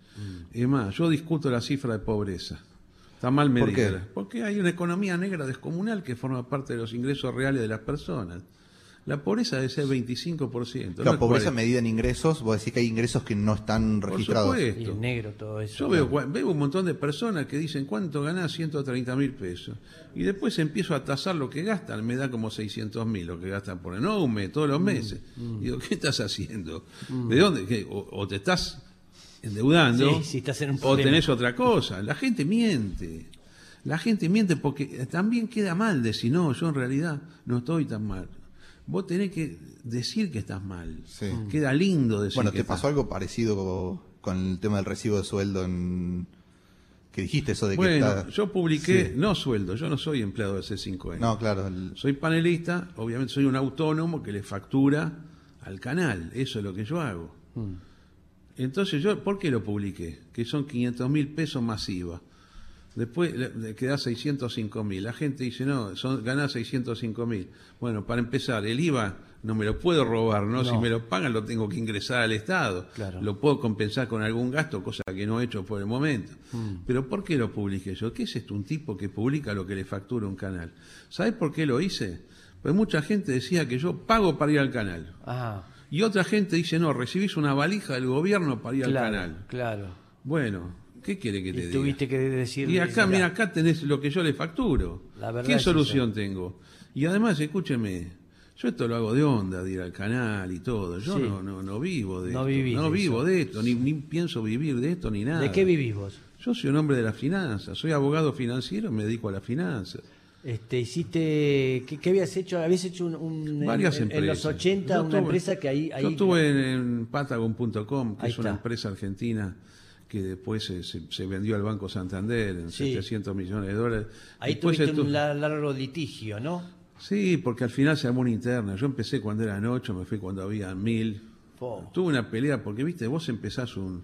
Es más, yo discuto la cifra de pobreza. Está mal ¿Por medida. qué? Porque hay una economía negra descomunal que forma parte de los ingresos reales de las personas. La pobreza debe ser 25%. La no el pobreza 40. medida en ingresos, vos decís que hay ingresos que no están Por registrados. supuesto. Y el negro, todo eso. Yo veo, cua- veo un montón de personas que dicen, ¿cuánto ganás? 130 mil pesos. Y después empiezo a tasar lo que gastan, me da como 600 mil lo que gastan por Enoume todos Mm, los meses. Digo, ¿qué estás haciendo? ¿De dónde? ¿Qué? O, o te estás endeudando, Sí, sí, estás en un o tenés otra cosa. La gente miente. La gente miente porque también queda mal decir, no, yo en realidad no estoy tan mal. Vos tenés que decir que estás mal. Sí. Queda lindo decir Bueno, que ¿te estás pasó algo parecido co- con el tema del recibo de sueldo en... que dijiste eso de que Bueno, está... yo publiqué, Sí. no sueldo, yo no soy empleado de C5N. No, claro. el- Soy panelista, obviamente soy un autónomo que le factura al canal, eso es lo que yo hago. Mm. Entonces yo, ¿por qué lo publiqué? Que son 500 mil pesos masiva. Después le, queda 605 mil. La gente dice, no, son, ganás 605 mil. Bueno, para empezar, el IVA no me lo puedo robar, ¿no? Si me lo pagan lo tengo que ingresar al Estado. Claro. Lo puedo compensar con algún gasto, cosa que no he hecho por el momento. Pero ¿por qué lo publiqué yo? ¿Qué es esto? Un tipo que publica lo que le factura un canal. ¿Sabes por qué lo hice? Pues mucha gente decía que yo pago para ir al canal. Ah, Y otra gente dice, no, recibís una valija del gobierno para ir claro, al canal. claro. Bueno, ¿qué quiere que te diga? tuviste que decir. Y acá, mira, acá tenés lo que yo le facturo. La verdad ¿Qué es solución tengo? Y además, escúcheme, yo esto lo hago de onda, de ir al canal y todo. Yo Sí. no, no, no vivo de No esto. no vivo eso. de esto, ni, ni pienso vivir de esto ni nada. ¿De qué vivís vos? Yo soy un hombre de las finanzas, soy abogado financiero, me dedico a las finanzas. Este, hiciste, ¿qué, qué habías hecho? Habías hecho un, un- Varias en, en los empresas. 80 Yo una tuve- empresa que ahí, ahí Yo estuve en, en Patagon.com, que Ahí es una está. empresa argentina que después se, se- vendió al Banco Santander en Sí. 700 millones de dólares. ahí Después tuviste un la- largo litigio, ¿no? Sí, porque al final se armó una interna. Yo empecé cuando eran ocho, me fui cuando había mil. Po. Tuve una pelea, porque viste, vos empezás un-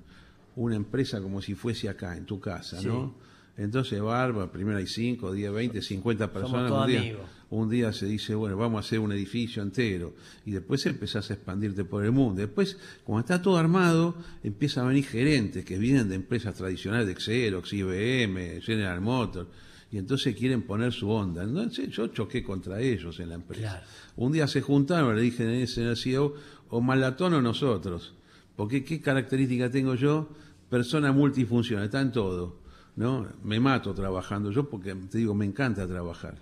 una empresa como si fuese acá, en tu casa, Sí. ¿no? Entonces, barba, primero hay 5, 10, 20, 50 personas. todos Un día, amigos. Un día se dice, bueno, vamos a hacer un edificio entero. Y después empezás a expandirte por el mundo. Después, cuando está todo armado, empiezan a venir gerentes que vienen de empresas tradicionales de Xerox, IBM, General Motors. Y entonces quieren poner su onda. Entonces yo choqué contra ellos en la empresa. Claro. Un día se juntaron, le dije en el CEO, o Malatón o nosotros. Porque qué característica tengo yo, persona multifuncional, está en todo. ¿no? Me mato trabajando yo porque te digo, me encanta trabajar.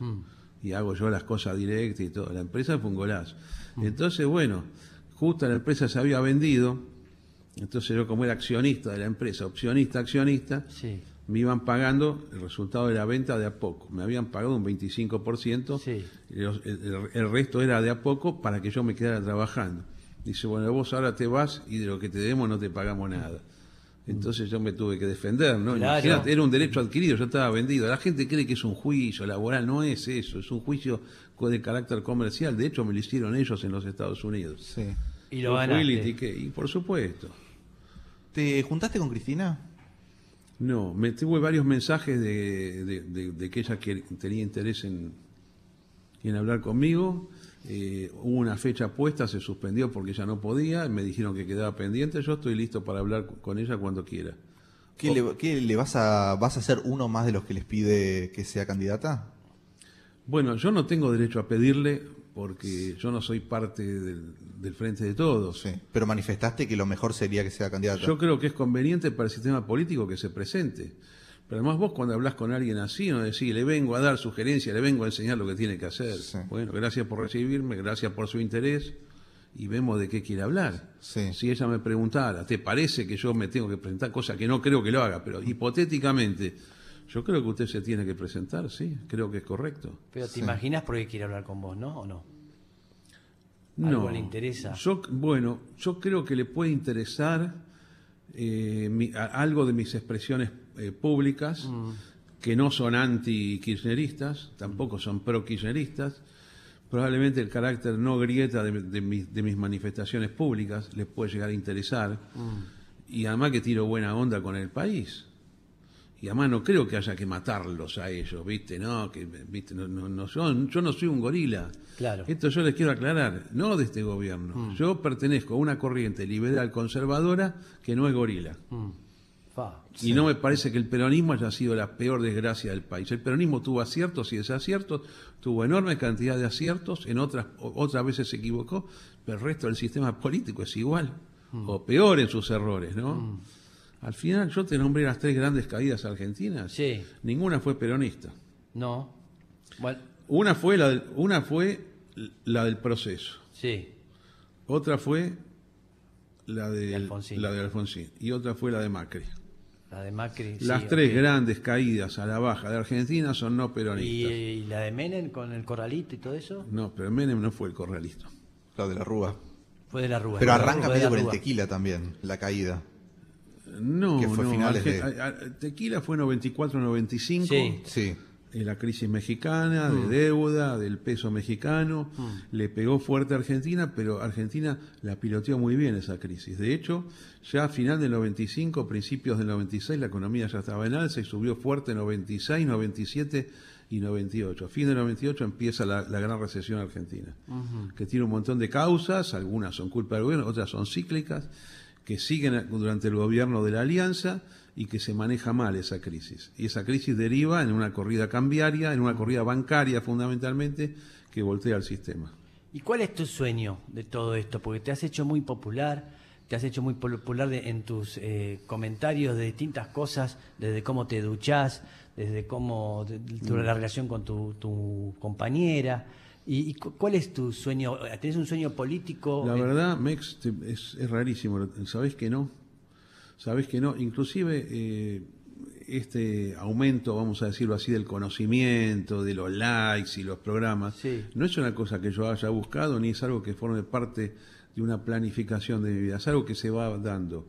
Y hago yo las cosas directas y todo. La empresa fue un golazo. Entonces, bueno, justo la empresa se había vendido. Entonces yo como era accionista de la empresa, opcionista, accionista, Sí. me iban pagando el resultado de la venta de a poco. Me habían pagado un 25%, Sí. el, el- el resto era de a poco para que yo me quedara trabajando. Dice, bueno, vos ahora te vas y de lo que te demos no te pagamos nada. Entonces yo me tuve que defender, ¿no? Claro. Era un derecho adquirido, yo estaba vendido. La gente cree que es un juicio laboral, no es eso, es un juicio de carácter comercial. De hecho, me lo hicieron ellos en los Estados Unidos. Sí. Y lo y por supuesto. ¿Te juntaste con Cristina? No, me tuve varios mensajes de, de- de- de que ella que- tenía interés en, en hablar conmigo. Eh, hubo una fecha puesta, se suspendió porque ella no podía. Me dijeron que quedaba pendiente. Yo estoy listo para hablar con ella cuando quiera. ¿Qué, le, qué le vas a vas a ser uno más de los que les pide que sea candidata? Bueno, yo no tengo derecho a pedirle porque yo no soy parte del, Frente de Todos. Sí, pero manifestaste que lo mejor sería que sea candidato. Yo creo que es conveniente para el sistema político que se presente. Pero además vos cuando hablas con alguien así, no decís, le vengo a dar sugerencias, le vengo a enseñar lo que tiene que hacer. Bueno, gracias por recibirme, gracias por su interés y vemos de qué quiere hablar. Si ella me preguntara, ¿te parece que yo me tengo que presentar? Cosa que no creo que lo haga, pero hipotéticamente, yo creo que usted se tiene que presentar, sí, creo que es correcto. Pero te imaginas por qué quiere hablar con vos, ¿no? ¿O no? ¿Algo no, le interesa? Yo, bueno, yo creo que le puede interesar eh, algo de mis expresiones eh, públicas, mm. que no son anti-kirchneristas, tampoco son pro-kirchneristas. Probablemente el carácter no grieta de, mis, manifestaciones públicas les puede llegar a interesar. Mm. Y además que tiro buena onda con el país. Y además no creo que haya que matarlos a ellos, ¿viste? No, que, ¿viste? No, no, yo, no soy un gorila. Claro. Esto yo les quiero aclarar, no de este gobierno. Mm. Yo pertenezco a una corriente liberal conservadora que no es gorila. Y no me parece que el peronismo haya sido la peor desgracia del país. El peronismo tuvo aciertos y desaciertos, tuvo enorme cantidad de aciertos, en otras, otras veces se equivocó, pero el resto del sistema político es igual, mm. o peor en sus errores, ¿no? Mm. Al final yo te nombré las tres grandes caídas argentinas. Sí. Ninguna fue peronista. No. Una fue la del, una fue la del proceso. Sí. Otra fue la de, La de Alfonsín. Y otra fue la de Macri. Las tres grandes caídas a la baja de Argentina son no peronistas. ¿Y, la de Menem con el corralito y todo eso? No, pero Menem no fue el corralito. La de la Rúa. Fue de la Rúa. Pero arranca medio con el tequila también, la caída. No, que fue finales de... Tequila fue 94-95. Sí. sí la crisis mexicana, de mm. deuda, del peso mexicano, mm. le pegó fuerte a Argentina, pero Argentina la piloteó muy bien esa crisis. De hecho, ya a final del 95, principios del 96, la economía ya estaba en alza y subió fuerte en 96, 97 y 98. A fin del 98 empieza la, gran recesión argentina, que tiene un montón de causas, algunas son culpa del gobierno, otras son cíclicas, que siguen durante el gobierno de la Alianza y que se maneja mal esa crisis. Y esa crisis deriva en una corrida cambiaria, en una corrida bancaria fundamentalmente, que voltea el sistema. ¿Y cuál es tu sueño de todo esto? Porque te has hecho muy popular, te has hecho muy popular en tus eh, comentarios de distintas cosas, desde cómo te duchás, desde cómo tu, la relación con tu, compañera. ¿Y, cuál es tu sueño? ¿Tienes un sueño político? La verdad, Mex, es, es rarísimo. ¿Sabés que no? Sabes que no, inclusive eh, este aumento, vamos a decirlo así, del conocimiento, de los likes y los programas, no es una cosa que yo haya buscado ni es algo que forme parte de una planificación de mi vida, es algo que se va dando.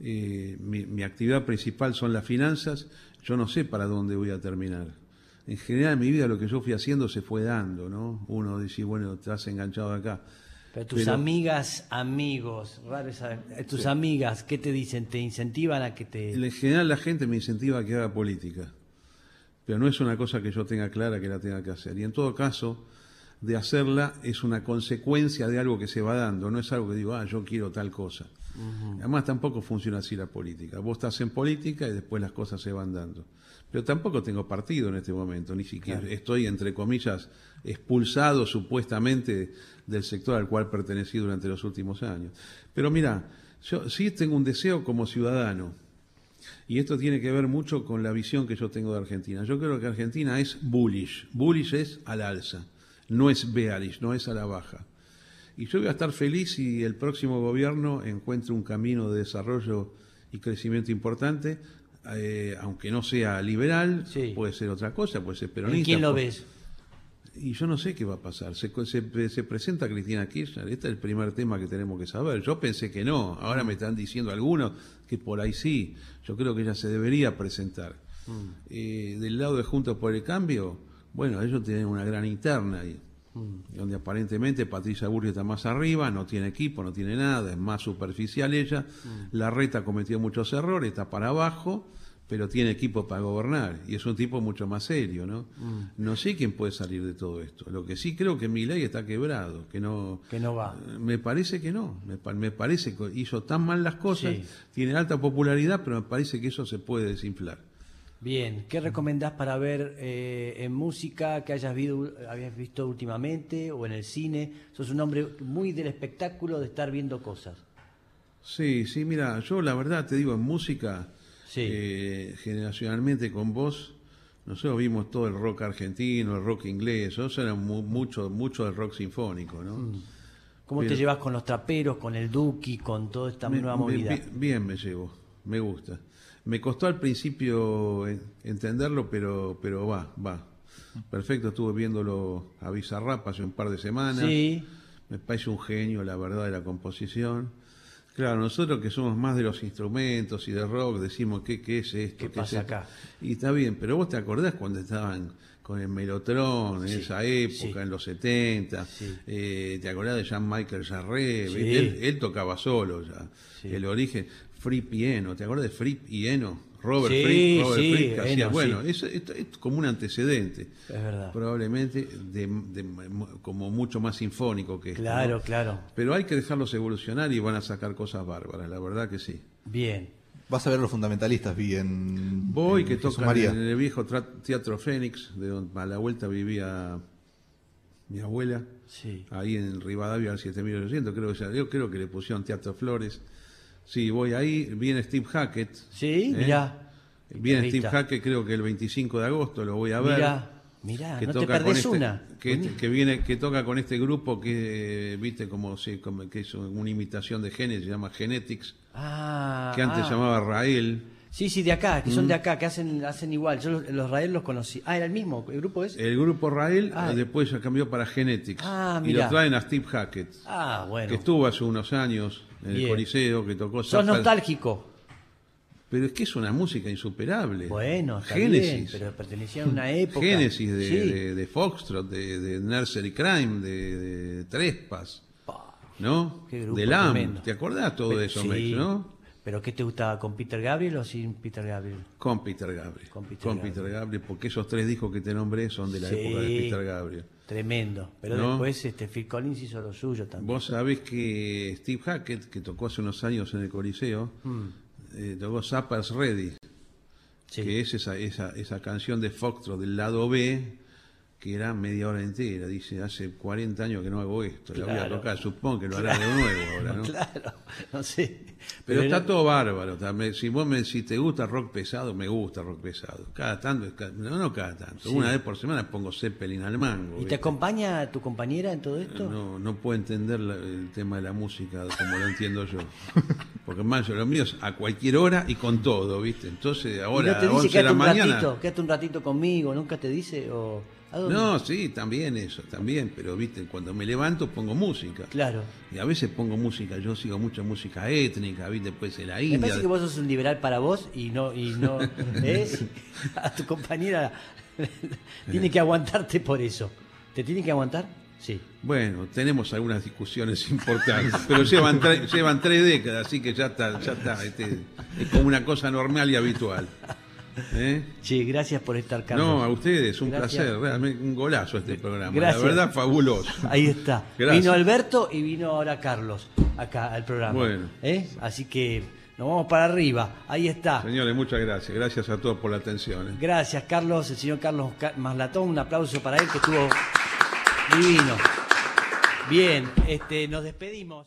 Eh, mi, actividad principal son las finanzas, yo no sé para dónde voy a terminar. En general en mi vida lo que yo fui haciendo se fue dando, ¿no? Uno dice, bueno, te has enganchado acá. Pero tus amigas, amigos, tus amigas, ¿qué te dicen? ¿Te incentivan a que te...? En general la gente me incentiva a que haga política, pero no es una cosa que yo tenga clara que la tenga que hacer. Y en todo caso, de hacerla es una consecuencia de algo que se va dando, no es algo que digo, ah, yo quiero tal cosa. Además tampoco funciona así la política. Vos estás en política y después las cosas se van dando. Pero tampoco tengo partido en este momento, ni siquiera estoy, entre comillas, expulsado supuestamente del sector al cual pertenecí durante los últimos años. Pero mira, yo sí tengo un deseo como ciudadano, y esto tiene que ver mucho con la visión que yo tengo de Argentina. Yo creo que Argentina es bullish, bullish es al alza, no es bearish, no es a la baja. Y yo voy a estar feliz si el próximo gobierno encuentre un camino de desarrollo y crecimiento importante, eh, aunque no sea liberal, puede ser otra cosa, puede ser peronista. ¿Y quién lo ves? Y yo no sé qué va a pasar. Se, se, presenta Cristina Kirchner. Este es el primer tema que tenemos que saber. Yo pensé que no. Ahora me están diciendo algunos que por ahí sí. Yo creo que ella se debería presentar. Mm. Eh, del lado de Juntos por el Cambio, bueno, ellos tienen una gran interna. ahí mm. donde aparentemente Patricia Burri está más arriba, no tiene equipo, no tiene nada, es más superficial ella. Mm. La reta cometió muchos errores, está para abajo pero tiene equipo para gobernar y es un tipo mucho más serio, ¿no? Mm. No sé quién puede salir de todo esto. Lo que sí creo que mi ley está quebrado, que no que no va. Me parece que no, me, parece que hizo tan mal las cosas, tiene alta popularidad, pero me parece que eso se puede desinflar. Bien, ¿qué recomendás para ver eh, en música que hayas, visto, habías visto últimamente o en el cine? Sos un hombre muy del espectáculo de estar viendo cosas. Sí, sí, mira, yo la verdad te digo, en música, Sí. eh, generacionalmente con vos, nosotros vimos todo el rock argentino, el rock inglés, nosotros éramos mu- mucho, mucho del rock sinfónico, ¿no? Mm. ¿Cómo Pero- te llevas con los traperos, con el Duki, con toda esta Me- nueva me- movida? bi- bien me llevo, me gusta. Me costó al principio en- entenderlo, pero, pero va, va. Perfecto, estuve viéndolo a Bizarrap hace un par de semanas. Sí, Me parece un genio, la verdad, de la composición. Claro, nosotros que somos más de los instrumentos y de rock, decimos, ¿qué, qué es esto? ¿Qué es pasa esto? acá? Y está bien, pero vos te acordás cuando estaban con el Melotron en Sí, esa época, sí. en los 70, Sí. eh, te acordás de Jean-Michael Jarre, él, él tocaba solo ya, Sí. el origen, Fripp y Eno, ¿te acordás de Fripp y Eno? Robert Sí, Fripp, Robert sí, Fripp, que hacía- Eno, bueno, sí. eso- esto es como un antecedente, es verdad. probablemente de- de- como mucho más sinfónico que esto, ¿no? Claro, claro. Pero hay que dejarlos evolucionar y van a sacar cosas bárbaras, la verdad que sí. Bien. Vas a ver los fundamentalistas, vi en. Voy en que tocan María. en el viejo Teatro Fénix, de donde a la vuelta vivía mi abuela, Sí. ahí en Rivadavia al 7800, creo que ya- yo creo que le pusieron Teatro Flores. Sí, voy ahí, viene Steve Hackett. Sí, ¿eh? mirá. Viene Steve. Hackett, creo que el 25 de agosto lo voy a ver. Mirá, mirá, que no te toca con perdés este- una. que, que viene que toca con este grupo que viste como, sí, como que es una imitación de Genesis se llama Genetics Ah, que antes ah. llamaba Rael Sí, sí, de acá, que son Mm. de acá, que hacen, hacen igual. Yo los, los Rael los conocí. Ah, era el mismo, el grupo es. el grupo Rael Ah. eh, después ya cambió para Genetics Ah, y lo traen a Steve Hackett Ah, que bueno. estuvo hace unos años en el Bien. Coliseo que tocó Sos Zappa- nostálgico. pero es que es una música insuperable Bueno, está Génesis bien, pero pertenecían a una época. Génesis de, Sí. de, de Foxtrot de, de Nursery Crime de, de Pa, ¿no? qué grupo de Lamb tremendo. ¿te acordás todo Pero- eso sí. Mex, no? ¿Pero qué te gustaba? ¿Con Peter Gabriel o sin Peter Gabriel? Con Peter Gabriel. Con Peter Con Gabriel. Peter Gabriel, porque esos tres discos que te nombré son de la Sí. época de Peter Gabriel. Tremendo. Pero ¿No? después este, Phil Collins hizo lo suyo también. Vos sabés que Steve Hackett, que tocó hace unos años en el Coliseo, eh, tocó Zappa's Ready, Mm. Sí. que es esa, esa, esa canción de Foxtrot del lado B, que era media hora entera. Dice, hace 40 años que no hago esto, la voy a tocar. Supongo que lo hará de nuevo ahora, ¿no? Claro, no sé. Pero está era- todo bárbaro. también. Si vos me, si te gusta rock pesado, me gusta rock pesado. Cada tanto, cada- no, no cada tanto. Sí. Una vez por semana pongo Zeppelin al mango. ¿Y ¿viste? te acompaña tu compañera en todo esto? No, no puedo entender la- el tema de la música como lo entiendo yo. Porque más yo lo mío es a cualquier hora y con todo, ¿viste? Entonces ¿Y ahora no te a dice 11 de quédate la un mañana. ratito, quédate un ratito conmigo? ¿Nunca te dice? O, ¿a? No, sí, también eso, también, pero viste, cuando me levanto pongo música. Claro. Y a veces pongo música, yo sigo mucha música étnica, viste, pues en la Me India. parece que vos sos un liberal para vos y no, y no, ¿eh? a tu compañera tiene que aguantarte por eso. ¿Te tiene que aguantar? Sí. Bueno, tenemos algunas discusiones importantes, pero llevan, tre- llevan tres décadas, así que ya está, ya está, este, es como una cosa normal y habitual. ¿Eh? Che, gracias por estar, Carlos. No, a ustedes, un Gracias. placer, realmente un golazo este programa, Gracias. la verdad fabuloso. Ahí está. Gracias. Vino Alberto y vino ahora Carlos acá al programa. Bueno. ¿Eh? Así que nos vamos para arriba. Ahí está. Señores, muchas gracias, gracias a todos por la atención. ¿eh? Gracias, Carlos, el señor Carlos Ca- Maslatón. Un aplauso para él que estuvo divino. Bien, este, nos despedimos.